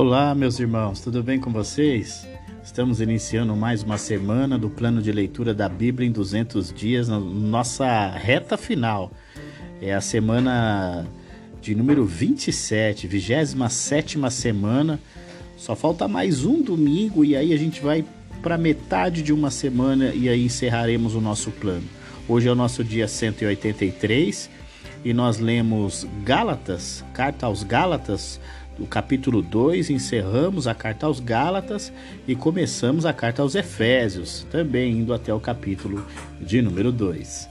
Olá, meus irmãos, tudo bem com vocês? Estamos iniciando mais uma semana do plano de leitura da Bíblia em 200 dias, na nossa reta final. É a semana de número 27, 27 semana. Só falta mais um domingo e aí a gente vai para metade de uma semana e aí encerraremos o nosso plano. Hoje é o nosso dia 183 e nós lemos Gálatas, carta aos Gálatas, o capítulo 2, encerramos a carta aos Gálatas e começamos a carta aos Efésios, também indo até o capítulo de número 2.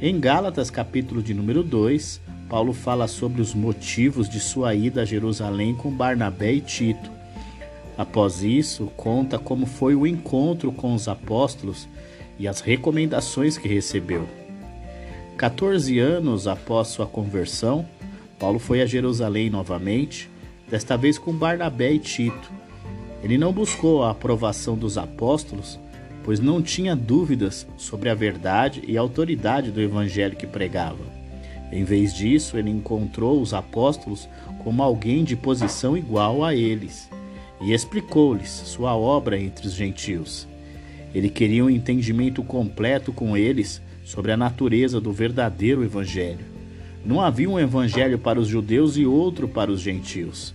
Em Gálatas, capítulo de número 2, Paulo fala sobre os motivos de sua ida a Jerusalém com Barnabé e Tito. Após isso, conta como foi o encontro com os apóstolos e as recomendações que recebeu. 14 anos após sua conversão, Paulo foi a Jerusalém novamente desta vez com Barnabé e Tito. Ele não buscou a aprovação dos apóstolos, pois não tinha dúvidas sobre a verdade e a autoridade do evangelho que pregava. Em vez disso, ele encontrou os apóstolos como alguém de posição igual a eles e explicou-lhes sua obra entre os gentios. Ele queria um entendimento completo com eles sobre a natureza do verdadeiro evangelho. Não havia um evangelho para os judeus e outro para os gentios.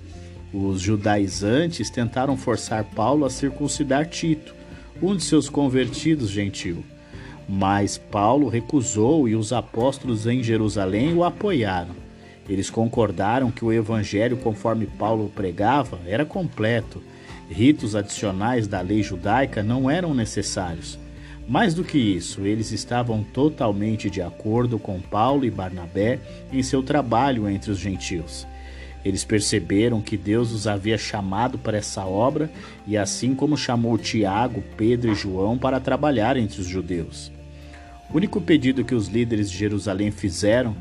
Os judaizantes tentaram forçar Paulo a circuncidar Tito, um de seus convertidos gentil. Mas Paulo recusou e os apóstolos em Jerusalém o apoiaram. Eles concordaram que o evangelho, conforme Paulo pregava, era completo. Ritos adicionais da lei judaica não eram necessários. Mais do que isso, eles estavam totalmente de acordo com Paulo e Barnabé em seu trabalho entre os gentios. Eles perceberam que Deus os havia chamado para essa obra e assim como chamou Tiago, Pedro e João para trabalhar entre os judeus. O único pedido que os líderes de Jerusalém fizeram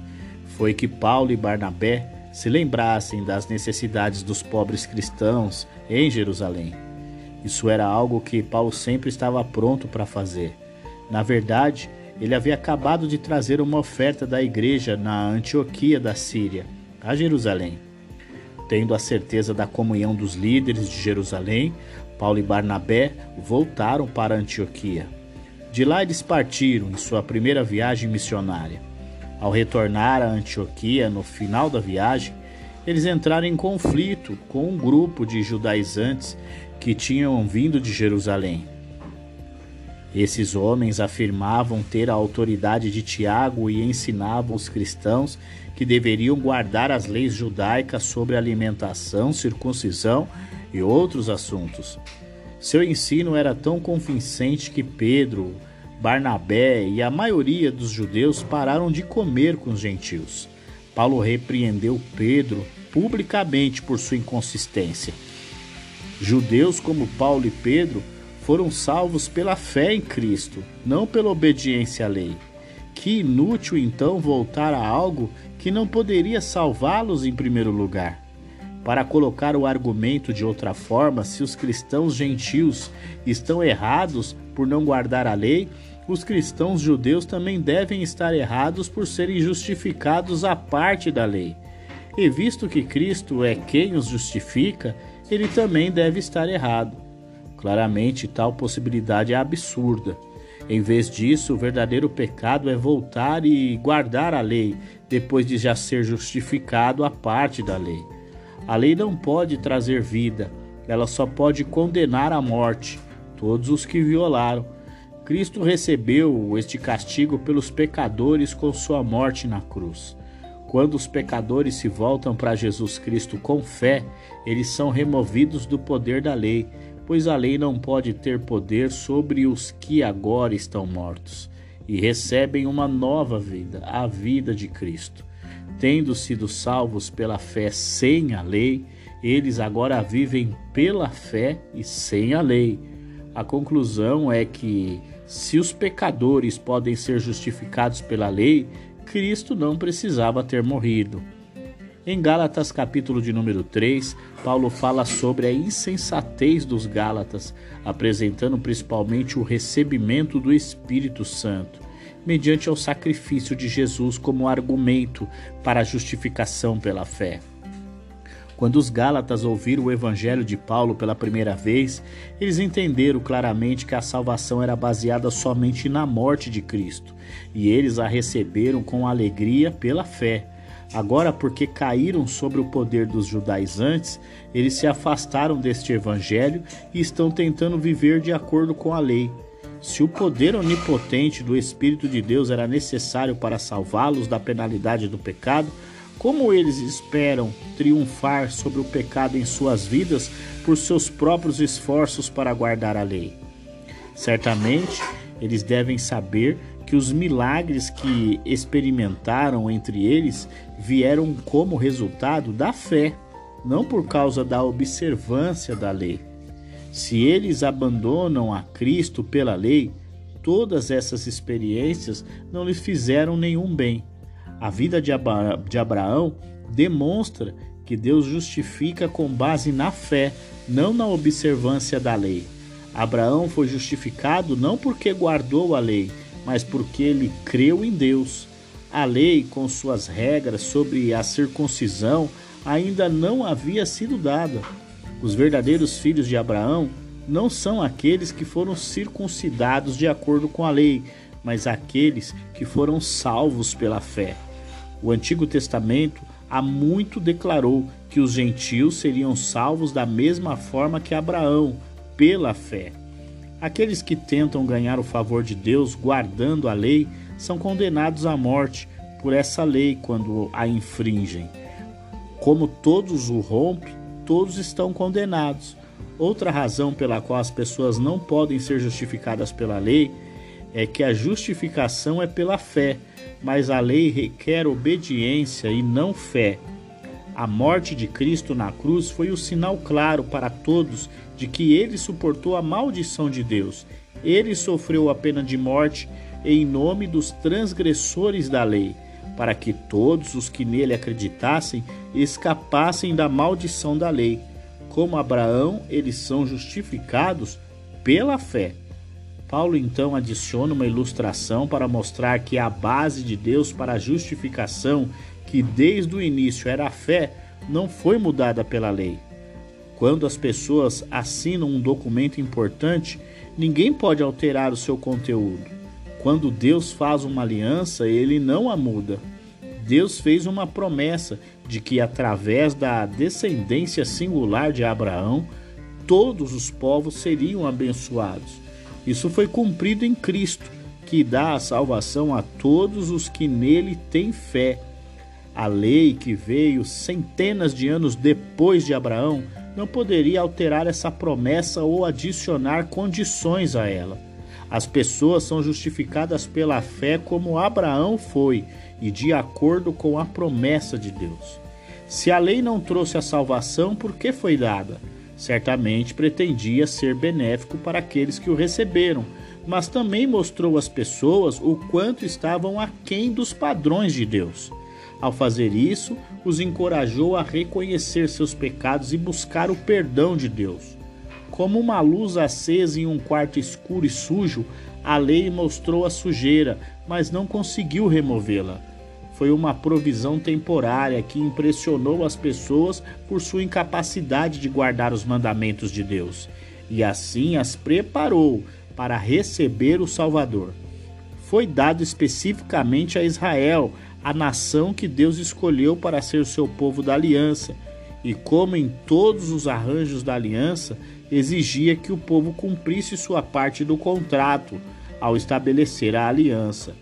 foi que Paulo e Barnabé se lembrassem das necessidades dos pobres cristãos em Jerusalém. Isso era algo que Paulo sempre estava pronto para fazer. Na verdade, ele havia acabado de trazer uma oferta da igreja na Antioquia da Síria, a Jerusalém. Tendo a certeza da comunhão dos líderes de Jerusalém, Paulo e Barnabé voltaram para Antioquia. De lá eles partiram em sua primeira viagem missionária. Ao retornar a Antioquia no final da viagem, eles entraram em conflito com um grupo de judaizantes que tinham vindo de Jerusalém. Esses homens afirmavam ter a autoridade de Tiago e ensinavam os cristãos que deveriam guardar as leis judaicas sobre alimentação, circuncisão e outros assuntos. Seu ensino era tão convincente que Pedro, Barnabé e a maioria dos judeus pararam de comer com os gentios. Paulo repreendeu Pedro publicamente por sua inconsistência. Judeus como Paulo e Pedro foram salvos pela fé em Cristo, não pela obediência à lei. Que inútil então voltar a algo que não poderia salvá-los em primeiro lugar. Para colocar o argumento de outra forma, se os cristãos gentios estão errados por não guardar a lei, os cristãos judeus também devem estar errados por serem justificados à parte da lei. E visto que Cristo é quem os justifica, ele também deve estar errado. Claramente, tal possibilidade é absurda. Em vez disso, o verdadeiro pecado é voltar e guardar a lei, depois de já ser justificado a parte da lei. A lei não pode trazer vida, ela só pode condenar à morte todos os que violaram. Cristo recebeu este castigo pelos pecadores com sua morte na cruz. Quando os pecadores se voltam para Jesus Cristo com fé, eles são removidos do poder da lei pois a lei não pode ter poder sobre os que agora estão mortos e recebem uma nova vida, a vida de Cristo. Tendo sido salvos pela fé sem a lei, eles agora vivem pela fé e sem a lei. A conclusão é que, se os pecadores podem ser justificados pela lei, Cristo não precisava ter morrido. Em Gálatas, capítulo de número 3, Paulo fala sobre a insensatez dos Gálatas, apresentando principalmente o recebimento do Espírito Santo, mediante ao sacrifício de Jesus como argumento para a justificação pela fé. Quando os Gálatas ouviram o evangelho de Paulo pela primeira vez, eles entenderam claramente que a salvação era baseada somente na morte de Cristo, e eles a receberam com alegria pela fé. Agora, porque caíram sobre o poder dos judaizantes, eles se afastaram deste evangelho e estão tentando viver de acordo com a lei. Se o poder onipotente do Espírito de Deus era necessário para salvá-los da penalidade do pecado, como eles esperam triunfar sobre o pecado em suas vidas por seus próprios esforços para guardar a lei? Certamente, eles devem saber que os milagres que experimentaram entre eles vieram como resultado da fé, não por causa da observância da lei. Se eles abandonam a Cristo pela lei, todas essas experiências não lhes fizeram nenhum bem a vida de, de Abraão demonstra que Deus justifica com base na fé, não na observância da lei. Abraão foi justificado não porque guardou a lei, mas porque ele creu em Deus. A lei, com suas regras sobre a circuncisão, ainda não havia sido dada. Os verdadeiros filhos de Abraão não são aqueles que foram circuncidados de acordo com a lei, mas aqueles que foram salvos pela fé. O Antigo Testamento há muito declarou que os gentios seriam salvos da mesma forma que Abraão, pela fé. Aqueles que tentam ganhar o favor de Deus guardando a lei são condenados à morte por essa lei quando a infringem. Como todos o rompem, todos estão condenados. Outra razão pela qual as pessoas não podem ser justificadas pela lei é que a justificação é pela fé, mas a lei requer obediência e não fé. A morte de Cristo na cruz foi o sinal claro para todos de que ele suportou a maldição de Deus. Ele sofreu a pena de morte em nome dos transgressores da lei, para que todos os que nele acreditassem escapassem da maldição da lei. Como Abraão, eles são justificados pela fé. Paulo então adiciona uma ilustração para mostrar que a base de Deus para a justificação, que desde o início era a fé, não foi mudada pela lei. Quando as pessoas assinam um documento importante, ninguém pode alterar o seu conteúdo. Quando Deus faz uma aliança, ele não a muda. Deus fez uma promessa de que através da descendência singular de Abraão, todos os povos seriam abençoados. Isso foi cumprido em Cristo, que dá a salvação a todos os que nele têm fé. A lei que veio centenas de anos depois de Abraão não poderia alterar essa promessa ou adicionar condições a ela. As pessoas são justificadas pela fé como Abraão foi e de acordo com a promessa de Deus. Se a lei não trouxe a salvação, por que foi dada? Certamente pretendia ser benéfico para aqueles que o receberam, mas também mostrou às pessoas o quanto estavam aquém dos padrões de Deus. Ao fazer isso, os encorajou a reconhecer seus pecados e buscar o perdão de Deus. Como uma luz acesa em um quarto escuro e sujo, a lei mostrou a sujeira, mas não conseguiu removê-la foi uma provisão temporária que impressionou as pessoas por sua incapacidade de guardar os mandamentos de Deus e assim as preparou para receber o Salvador. Foi dado especificamente a Israel, a nação que Deus escolheu para ser seu povo da aliança, e como em todos os arranjos da aliança, exigia que o povo cumprisse sua parte do contrato ao estabelecer a aliança.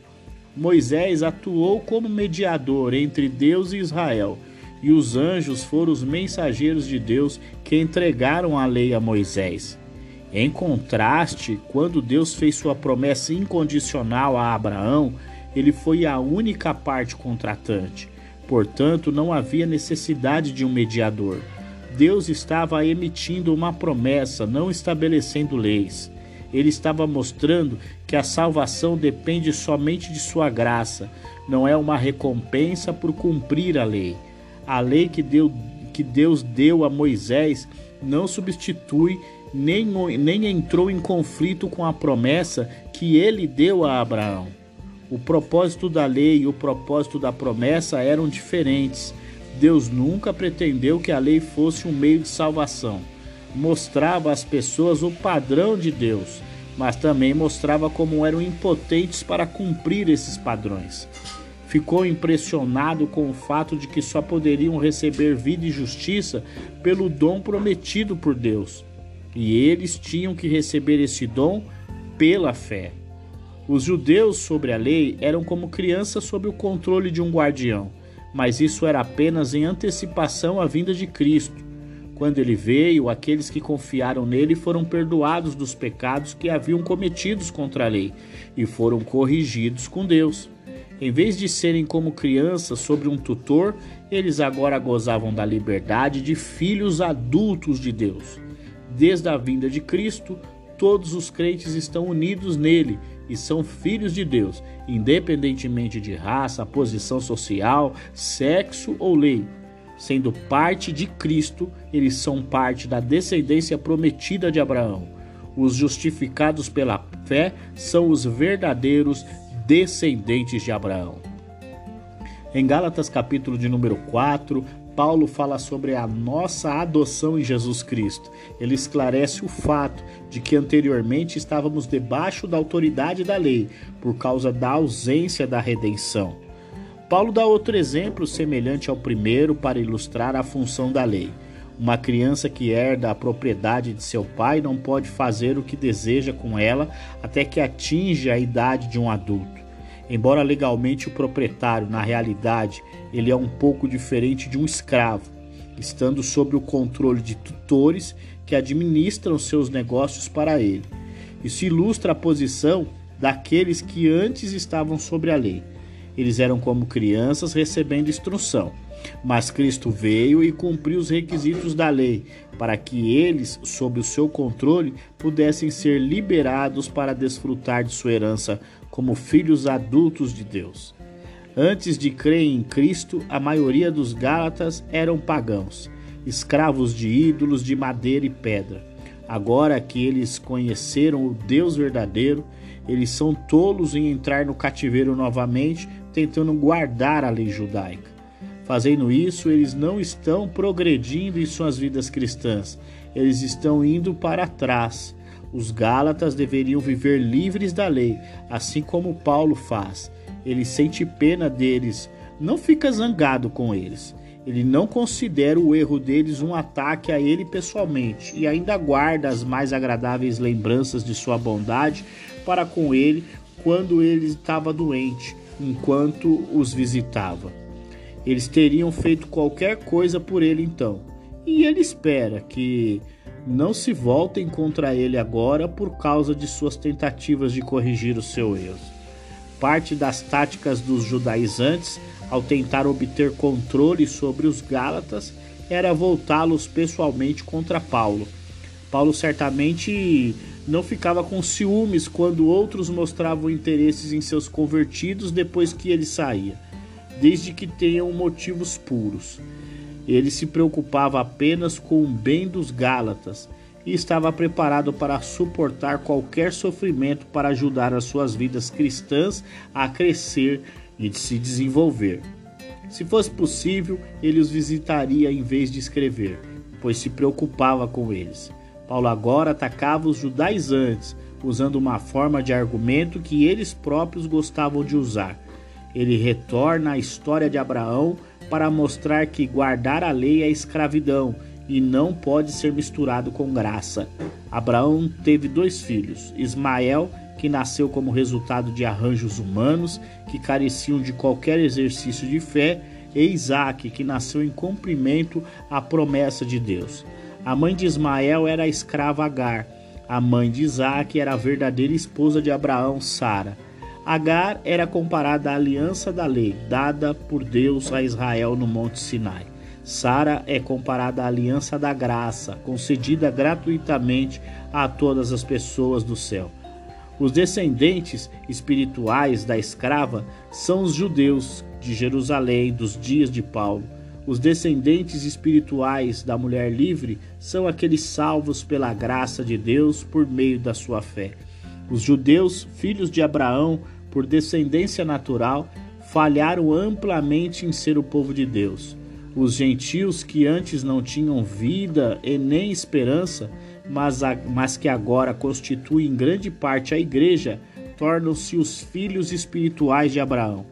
Moisés atuou como mediador entre Deus e Israel, e os anjos foram os mensageiros de Deus que entregaram a lei a Moisés. Em contraste, quando Deus fez sua promessa incondicional a Abraão, ele foi a única parte contratante. Portanto, não havia necessidade de um mediador. Deus estava emitindo uma promessa, não estabelecendo leis. Ele estava mostrando que a salvação depende somente de sua graça, não é uma recompensa por cumprir a lei. A lei que, deu, que Deus deu a Moisés não substitui nem, nem entrou em conflito com a promessa que ele deu a Abraão. O propósito da lei e o propósito da promessa eram diferentes. Deus nunca pretendeu que a lei fosse um meio de salvação. Mostrava às pessoas o padrão de Deus, mas também mostrava como eram impotentes para cumprir esses padrões. Ficou impressionado com o fato de que só poderiam receber vida e justiça pelo dom prometido por Deus. E eles tinham que receber esse dom pela fé. Os judeus sobre a lei eram como crianças sob o controle de um guardião mas isso era apenas em antecipação à vinda de Cristo. Quando ele veio, aqueles que confiaram nele foram perdoados dos pecados que haviam cometidos contra a lei e foram corrigidos com Deus. Em vez de serem como crianças sobre um tutor, eles agora gozavam da liberdade de filhos adultos de Deus. Desde a vinda de Cristo, todos os crentes estão unidos nele e são filhos de Deus, independentemente de raça, posição social, sexo ou lei. Sendo parte de Cristo, eles são parte da descendência prometida de Abraão. Os justificados pela fé são os verdadeiros descendentes de Abraão. Em Gálatas capítulo de número 4, Paulo fala sobre a nossa adoção em Jesus Cristo. Ele esclarece o fato de que anteriormente estávamos debaixo da autoridade da lei por causa da ausência da redenção. Paulo dá outro exemplo semelhante ao primeiro para ilustrar a função da lei. Uma criança que herda a propriedade de seu pai não pode fazer o que deseja com ela até que atinja a idade de um adulto. Embora legalmente o proprietário, na realidade, ele é um pouco diferente de um escravo, estando sob o controle de tutores que administram seus negócios para ele. Isso ilustra a posição daqueles que antes estavam sobre a lei. Eles eram como crianças recebendo instrução, mas Cristo veio e cumpriu os requisitos da lei, para que eles, sob o seu controle, pudessem ser liberados para desfrutar de sua herança como filhos adultos de Deus. Antes de crer em Cristo, a maioria dos Gálatas eram pagãos, escravos de ídolos de madeira e pedra. Agora que eles conheceram o Deus verdadeiro, eles são tolos em entrar no cativeiro novamente, tentando guardar a lei judaica. Fazendo isso, eles não estão progredindo em suas vidas cristãs, eles estão indo para trás. Os Gálatas deveriam viver livres da lei, assim como Paulo faz. Ele sente pena deles, não fica zangado com eles. Ele não considera o erro deles um ataque a ele pessoalmente e ainda guarda as mais agradáveis lembranças de sua bondade para com ele quando ele estava doente, enquanto os visitava. Eles teriam feito qualquer coisa por ele então, e ele espera que não se voltem contra ele agora por causa de suas tentativas de corrigir o seu erro. Parte das táticas dos judaizantes ao tentar obter controle sobre os Gálatas era voltá-los pessoalmente contra Paulo. Paulo certamente não ficava com ciúmes quando outros mostravam interesses em seus convertidos depois que ele saía, desde que tenham motivos puros. Ele se preocupava apenas com o bem dos Gálatas e estava preparado para suportar qualquer sofrimento para ajudar as suas vidas cristãs a crescer e se desenvolver. Se fosse possível, ele os visitaria em vez de escrever, pois se preocupava com eles. Paulo agora atacava os judaizantes, usando uma forma de argumento que eles próprios gostavam de usar. Ele retorna à história de Abraão para mostrar que guardar a lei é escravidão e não pode ser misturado com graça. Abraão teve dois filhos: Ismael, que nasceu como resultado de arranjos humanos que careciam de qualquer exercício de fé, e Isaac, que nasceu em cumprimento à promessa de Deus. A mãe de Ismael era a escrava Agar. A mãe de Isaac era a verdadeira esposa de Abraão, Sara. Agar era comparada à aliança da lei dada por Deus a Israel no Monte Sinai. Sara é comparada à aliança da graça, concedida gratuitamente a todas as pessoas do céu. Os descendentes espirituais da escrava são os judeus de Jerusalém dos dias de Paulo. Os descendentes espirituais da mulher livre são aqueles salvos pela graça de Deus por meio da sua fé. Os judeus, filhos de Abraão, por descendência natural, falharam amplamente em ser o povo de Deus. Os gentios que antes não tinham vida e nem esperança, mas, a, mas que agora constituem grande parte a igreja, tornam-se os filhos espirituais de Abraão.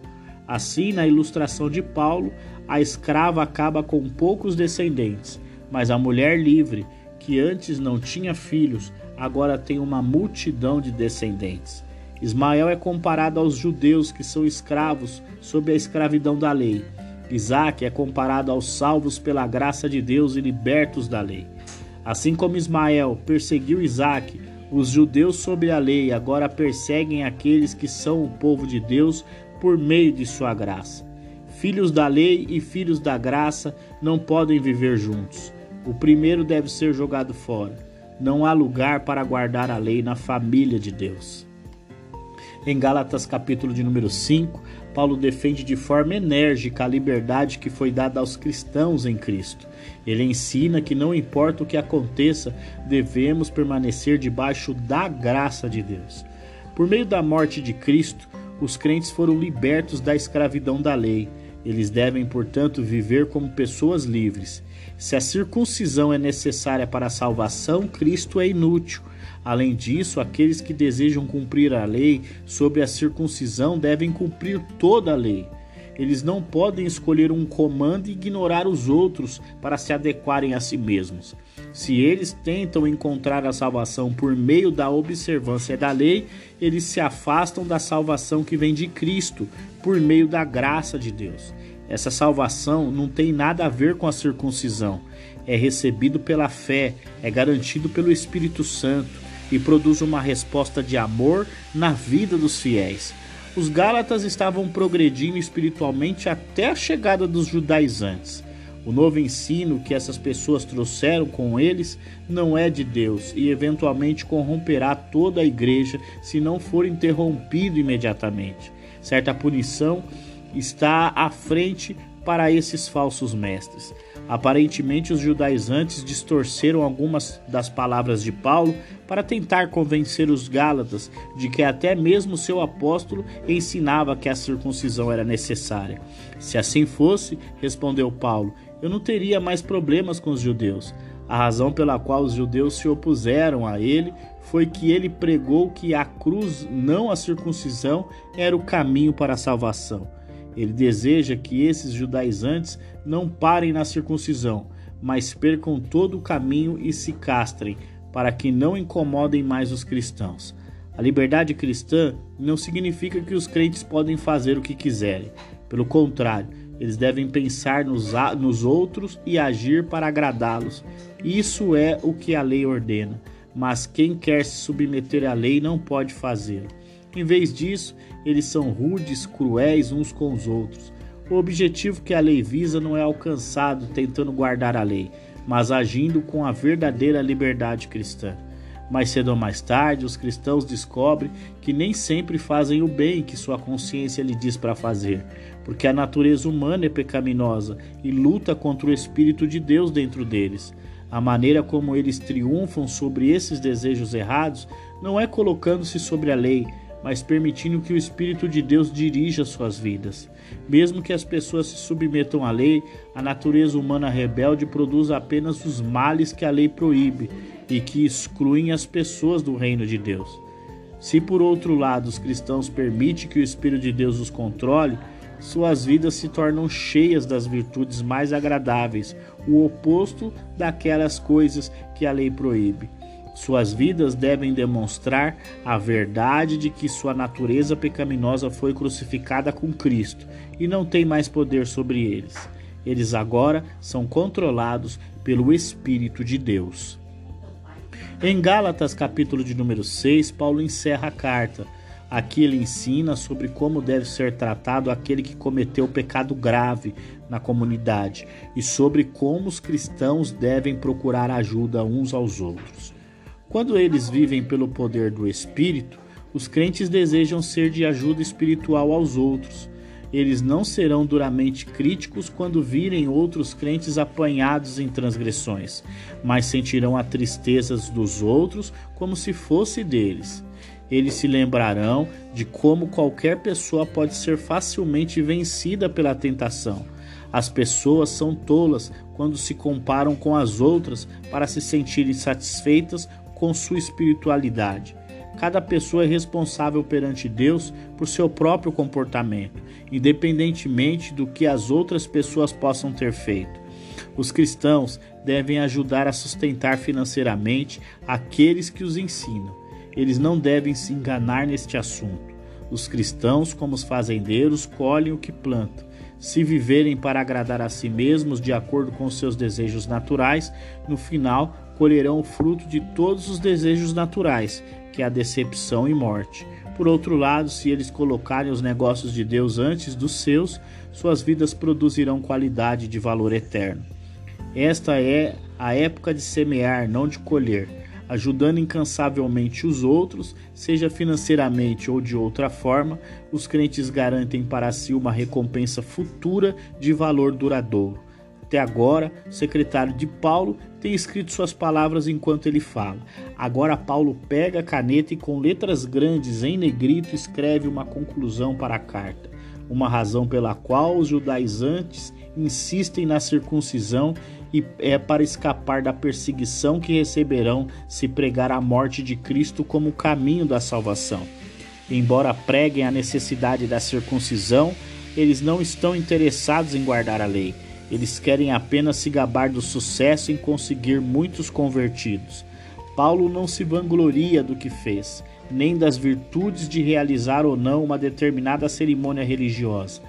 Assim, na ilustração de Paulo, a escrava acaba com poucos descendentes, mas a mulher livre, que antes não tinha filhos, agora tem uma multidão de descendentes. Ismael é comparado aos judeus que são escravos sob a escravidão da lei. Isaac é comparado aos salvos pela graça de Deus e libertos da lei. Assim como Ismael perseguiu Isaac, os judeus sob a lei agora perseguem aqueles que são o povo de Deus por meio de sua graça. Filhos da lei e filhos da graça não podem viver juntos. O primeiro deve ser jogado fora. Não há lugar para guardar a lei na família de Deus. Em Gálatas capítulo de número 5, Paulo defende de forma enérgica a liberdade que foi dada aos cristãos em Cristo. Ele ensina que não importa o que aconteça, devemos permanecer debaixo da graça de Deus. Por meio da morte de Cristo, os crentes foram libertos da escravidão da lei. Eles devem, portanto, viver como pessoas livres. Se a circuncisão é necessária para a salvação, Cristo é inútil. Além disso, aqueles que desejam cumprir a lei sob a circuncisão devem cumprir toda a lei. Eles não podem escolher um comando e ignorar os outros para se adequarem a si mesmos. Se eles tentam encontrar a salvação por meio da observância da lei, eles se afastam da salvação que vem de Cristo, por meio da graça de Deus. Essa salvação não tem nada a ver com a circuncisão. É recebido pela fé, é garantido pelo Espírito Santo e produz uma resposta de amor na vida dos fiéis. Os Gálatas estavam progredindo espiritualmente até a chegada dos judaizantes. O novo ensino que essas pessoas trouxeram com eles não é de Deus e eventualmente corromperá toda a igreja se não for interrompido imediatamente. Certa punição está à frente para esses falsos mestres. Aparentemente, os judaizantes distorceram algumas das palavras de Paulo para tentar convencer os Gálatas de que até mesmo seu apóstolo ensinava que a circuncisão era necessária. Se assim fosse, respondeu Paulo, eu não teria mais problemas com os judeus. A razão pela qual os judeus se opuseram a ele foi que ele pregou que a cruz, não a circuncisão, era o caminho para a salvação. Ele deseja que esses judaizantes não parem na circuncisão, mas percam todo o caminho e se castrem, para que não incomodem mais os cristãos. A liberdade cristã não significa que os crentes podem fazer o que quiserem. Pelo contrário, eles devem pensar nos, nos outros e agir para agradá-los. Isso é o que a lei ordena, mas quem quer se submeter à lei não pode fazê-lo. Em vez disso, eles são rudes, cruéis uns com os outros. O objetivo que a lei visa não é alcançado tentando guardar a lei, mas agindo com a verdadeira liberdade cristã. Mais cedo ou mais tarde, os cristãos descobrem que nem sempre fazem o bem que sua consciência lhe diz para fazer, porque a natureza humana é pecaminosa e luta contra o Espírito de Deus dentro deles. A maneira como eles triunfam sobre esses desejos errados não é colocando-se sobre a lei, mas permitindo que o Espírito de Deus dirija suas vidas. Mesmo que as pessoas se submetam à lei, a natureza humana rebelde produz apenas os males que a lei proíbe e que excluem as pessoas do reino de Deus. Se por outro lado os cristãos permitem que o Espírito de Deus os controle, suas vidas se tornam cheias das virtudes mais agradáveis, o oposto daquelas coisas que a lei proíbe. Suas vidas devem demonstrar a verdade de que sua natureza pecaminosa foi crucificada com Cristo e não tem mais poder sobre eles. Eles agora são controlados pelo Espírito de Deus. Em Gálatas, capítulo de número 6, Paulo encerra a carta. Aqui ele ensina sobre como deve ser tratado aquele que cometeu pecado grave na comunidade e sobre como os cristãos devem procurar ajuda uns aos outros. Quando eles vivem pelo poder do Espírito, os crentes desejam ser de ajuda espiritual aos outros. Eles não serão duramente críticos quando virem outros crentes apanhados em transgressões, mas sentirão a tristeza dos outros como se fosse deles. Eles se lembrarão de como qualquer pessoa pode ser facilmente vencida pela tentação As pessoas são tolas quando se comparam com as outras para se sentirem satisfeitas com sua espiritualidade. Cada pessoa é responsável perante Deus por seu próprio comportamento, independentemente do que as outras pessoas possam ter feito. Os cristãos devem ajudar a sustentar financeiramente aqueles que os ensinam. Eles não devem se enganar neste assunto. Os cristãos, como os fazendeiros, colhem o que plantam. Se viverem para agradar a si mesmos de acordo com seus desejos naturais, no final colherão o fruto de todos os desejos naturais, que é a decepção e morte. Por outro lado, se eles colocarem os negócios de Deus antes dos seus, suas vidas produzirão qualidade de valor eterno. Esta é a época de semear, não de colher, ajudando incansavelmente os outros, seja financeiramente ou de outra forma, os crentes garantem para si uma recompensa futura de valor duradouro. Até agora, o secretário de Paulo tem escrito suas palavras enquanto ele fala. Agora, Paulo pega a caneta e, com letras grandes em negrito, escreve uma conclusão para a carta. Uma razão pela qual os judaizantes insistem na circuncisão e é para escapar da perseguição que receberão se pregar a morte de Cristo como caminho da salvação. Embora preguem a necessidade da circuncisão, eles não estão interessados em guardar a lei. Eles querem apenas se gabar do sucesso em conseguir muitos convertidos. Paulo não se vangloria do que fez, nem das virtudes de realizar ou não uma determinada cerimônia religiosa.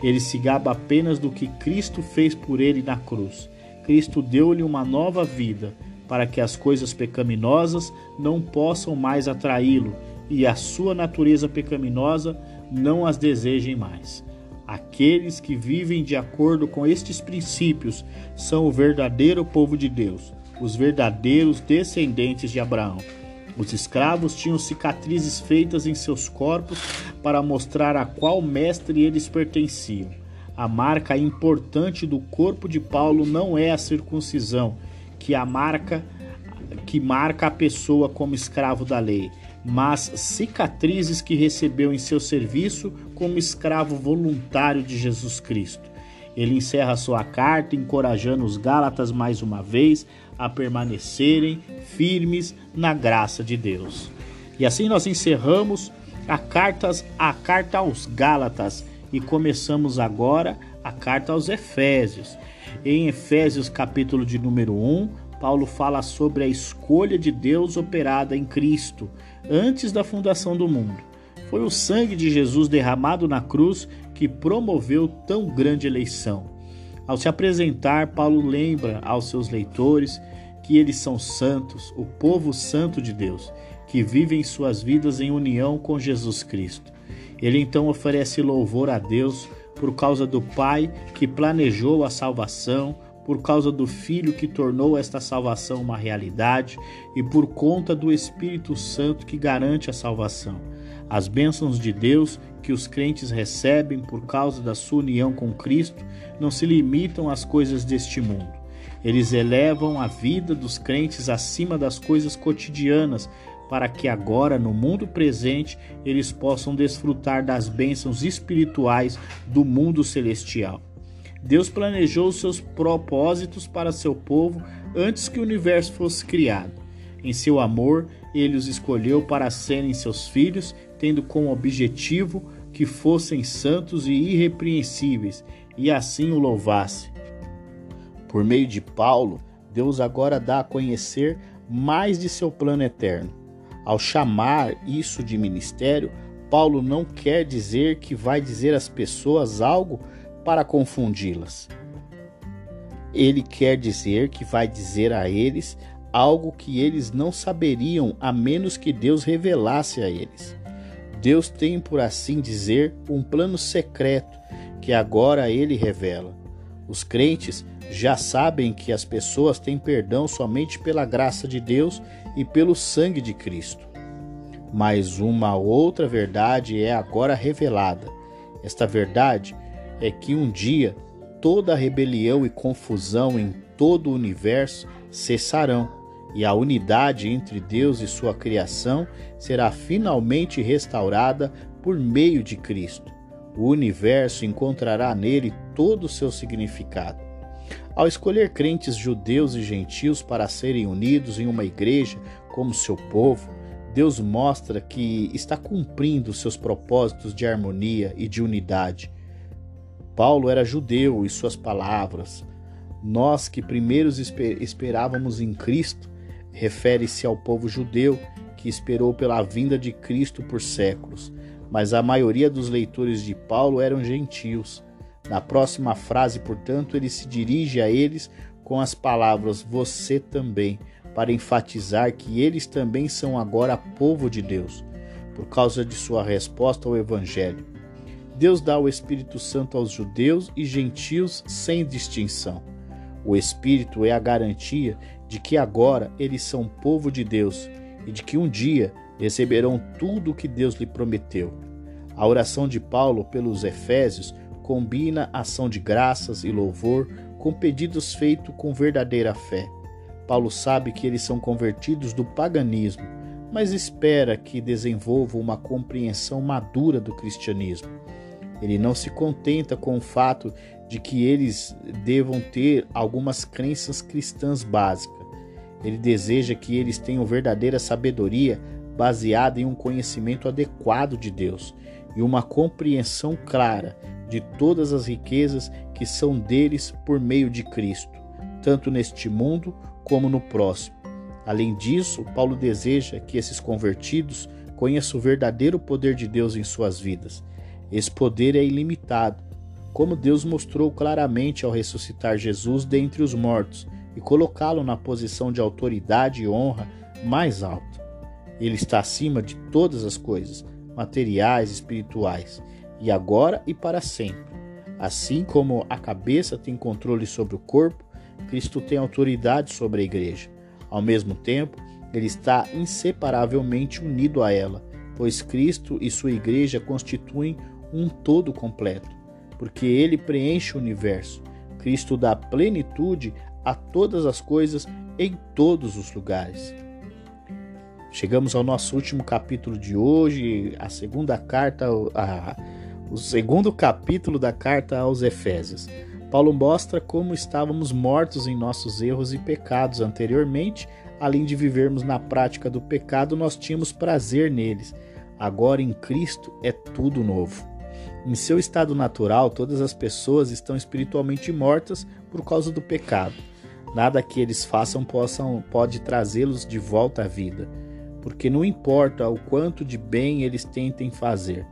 Ele se gaba apenas do que Cristo fez por ele na cruz. Cristo deu-lhe uma nova vida, para que as coisas pecaminosas não possam mais atraí-lo e a sua natureza pecaminosa não as desejem mais. Aqueles que vivem de acordo com estes princípios são o verdadeiro povo de Deus, os verdadeiros descendentes de Abraão. Os escravos tinham cicatrizes feitas em seus corpos para mostrar a qual mestre eles pertenciam. A marca importante do corpo de Paulo não é a circuncisão, que a marca que marca a pessoa como escravo da lei, mas cicatrizes que recebeu em seu serviço como escravo voluntário de Jesus Cristo. Ele encerra sua carta encorajando os Gálatas mais uma vez a permanecerem firmes na graça de Deus. E assim nós encerramos a, cartas, a carta aos Gálatas e começamos agora a carta aos Efésios. Em Efésios, capítulo de número 1, Paulo fala sobre a escolha de Deus operada em Cristo antes da fundação do mundo. Foi o sangue de Jesus derramado na cruz que promoveu tão grande eleição. Ao se apresentar, Paulo lembra aos seus leitores que eles são santos, o povo santo de Deus, que vivem suas vidas em união com Jesus Cristo. Ele então oferece louvor a Deus por causa do Pai que planejou a salvação, por causa do Filho que tornou esta salvação uma realidade e por conta do Espírito Santo que garante a salvação. As bênçãos de Deus que os crentes recebem por causa da sua união com Cristo não se limitam às coisas deste mundo. Eles elevam a vida dos crentes acima das coisas cotidianas para que agora, no mundo presente, eles possam desfrutar das bênçãos espirituais do mundo celestial. Deus planejou seus propósitos para seu povo antes que o universo fosse criado. Em seu amor, ele os escolheu para serem seus filhos, tendo como objetivo que fossem santos e irrepreensíveis, e assim o louvasse. Por meio de Paulo, Deus agora dá a conhecer mais de seu plano eterno. Ao chamar isso de ministério, Paulo não quer dizer que vai dizer às pessoas algo para confundi-las. Ele quer dizer que vai dizer a eles algo que eles não saberiam a menos que Deus revelasse a eles. Deus tem, por assim dizer, um plano secreto que agora ele revela. Os crentes já sabem que as pessoas têm perdão somente pela graça de Deus e pelo sangue de Cristo. Mas uma outra verdade é agora revelada. Esta verdade é que um dia toda rebelião e confusão em todo o universo cessarão e a unidade entre Deus e sua criação será finalmente restaurada por meio de Cristo. O universo encontrará nele todo o seu significado. Ao escolher crentes judeus e gentios para serem unidos em uma igreja como seu povo, Deus mostra que está cumprindo seus propósitos de harmonia e de unidade. Paulo era judeu e suas palavras, nós que primeiros esperávamos em Cristo, refere-se ao povo judeu que esperou pela vinda de Cristo por séculos, mas a maioria dos leitores de Paulo eram gentios. Na próxima frase, portanto, ele se dirige a eles com as palavras você também, para enfatizar que eles também são agora povo de Deus, por causa de sua resposta ao Evangelho. Deus dá o Espírito Santo aos judeus e gentios sem distinção. O Espírito é a garantia de que agora eles são povo de Deus e de que um dia receberão tudo o que Deus lhe prometeu. A oração de Paulo pelos Efésios combina ação de graças e louvor com pedidos feitos com verdadeira fé. Paulo sabe que eles são convertidos do paganismo, mas espera que desenvolvam uma compreensão madura do cristianismo. Ele não se contenta com o fato de que eles devam ter algumas crenças cristãs básicas. Ele deseja que eles tenham verdadeira sabedoria baseada em um conhecimento adequado de Deus e uma compreensão clara de todas as riquezas que são deles por meio de Cristo, tanto neste mundo como no próximo. Além disso, Paulo deseja que esses convertidos conheçam o verdadeiro poder de Deus em suas vidas esse poder é ilimitado, como Deus mostrou claramente ao ressuscitar Jesus dentre os mortos e colocá-lo na posição de autoridade e honra mais alta. Ele está acima de todas as coisas, materiais e espirituais, e agora e para sempre. Assim como a cabeça tem controle sobre o corpo, Cristo tem autoridade sobre a igreja. Ao mesmo tempo, ele está inseparavelmente unido a ela, pois Cristo e sua igreja constituem um todo completo, porque ele preenche o universo. Cristo dá plenitude a todas as coisas em todos os lugares. Chegamos ao nosso último capítulo de hoje, a segunda carta, a, o segundo capítulo da carta aos Efésios. Paulo mostra como estávamos mortos em nossos erros e pecados anteriormente, além de vivermos na prática do pecado, nós tínhamos prazer neles. Agora em Cristo é tudo novo. Em seu estado natural, todas as pessoas estão espiritualmente mortas por causa do pecado. Nada que eles façam possam, pode trazê-los de volta à vida, porque não importa o quanto de bem eles tentem fazer,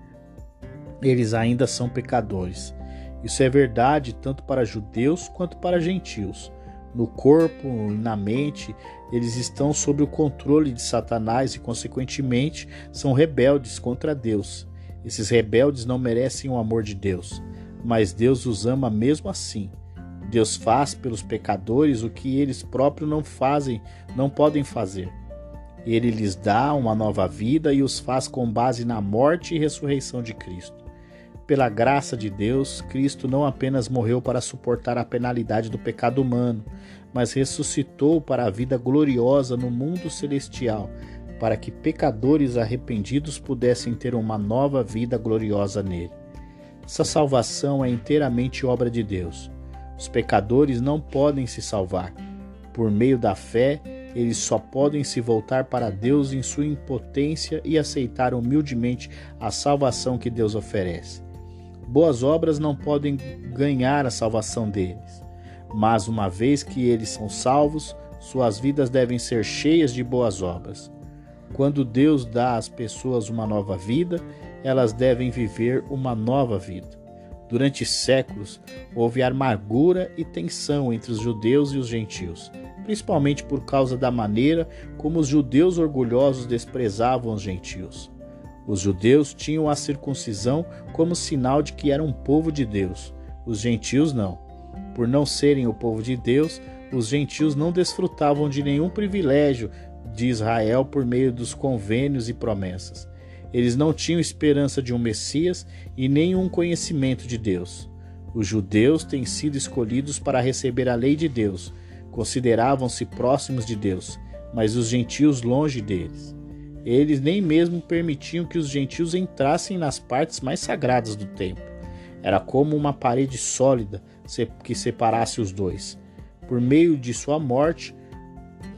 eles ainda são pecadores. Isso é verdade tanto para judeus quanto para gentios. No corpo e na mente, eles estão sob o controle de Satanás e, consequentemente, são rebeldes contra Deus. Esses rebeldes não merecem o amor de Deus, mas Deus os ama mesmo assim. Deus faz pelos pecadores o que eles próprios não fazem, não podem fazer. Ele lhes dá uma nova vida e os faz com base na morte e ressurreição de Cristo. Pela graça de Deus, Cristo não apenas morreu para suportar a penalidade do pecado humano, mas ressuscitou para a vida gloriosa no mundo celestial, para que pecadores arrependidos pudessem ter uma nova vida gloriosa nele. Essa salvação é inteiramente obra de Deus. Os pecadores não podem se salvar. Por meio da fé, eles só podem se voltar para Deus em sua impotência e aceitar humildemente a salvação que Deus oferece. Boas obras não podem ganhar a salvação deles, mas uma vez que eles são salvos, suas vidas devem ser cheias de boas obras. Quando Deus dá às pessoas uma nova vida, elas devem viver uma nova vida. Durante séculos, houve amargura e tensão entre os judeus e os gentios, principalmente por causa da maneira como os judeus orgulhosos desprezavam os gentios. Os judeus tinham a circuncisão como sinal de que eram um povo de Deus, os gentios não. Por não serem o povo de Deus, os gentios não desfrutavam de nenhum privilégio de Israel por meio dos convênios e promessas. Eles não tinham esperança de um Messias e nenhum conhecimento de Deus. Os judeus têm sido escolhidos para receber a lei de Deus, consideravam-se próximos de Deus, mas os gentios longe deles. Eles nem mesmo permitiam que os gentios entrassem nas partes mais sagradas do templo. Era como uma parede sólida que separasse os dois. Por meio de sua morte,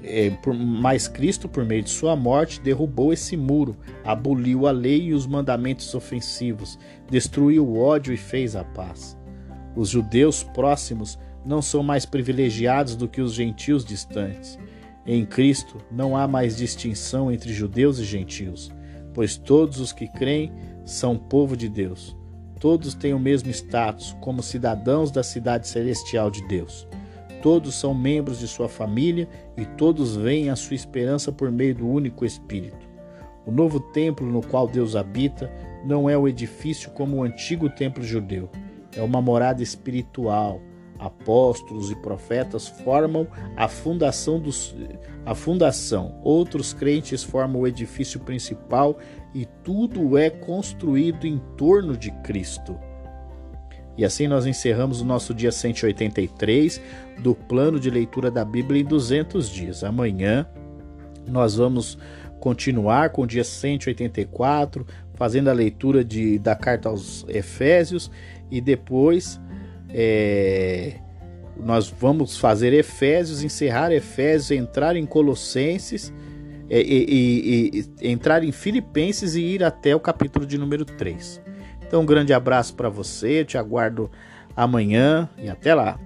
é, por, mas Cristo, por meio de sua morte, derrubou esse muro, aboliu a lei e os mandamentos ofensivos, destruiu o ódio e fez a paz. Os judeus próximos não são mais privilegiados do que os gentios distantes. Em Cristo não há mais distinção entre judeus e gentios, pois todos os que creem são povo de Deus. Todos têm o mesmo status como cidadãos da cidade celestial de Deus. Todos são membros de sua família e todos veem a sua esperança por meio do único Espírito. O novo templo no qual Deus habita não é o edifício como o antigo templo judeu, é uma morada espiritual apóstolos e profetas formam a fundação dos a fundação. Outros crentes formam o edifício principal e tudo é construído em torno de Cristo. E assim nós encerramos o nosso dia 183 do plano de leitura da Bíblia em 200 dias. Amanhã nós vamos continuar com o dia 184, fazendo a leitura de, da carta aos Efésios e depois é, nós vamos fazer Efésios, encerrar Efésios, entrar em Colossenses, é, e, e, e, entrar em Filipenses e ir até o capítulo de número 3. Então, um grande abraço para você, te aguardo amanhã e até lá.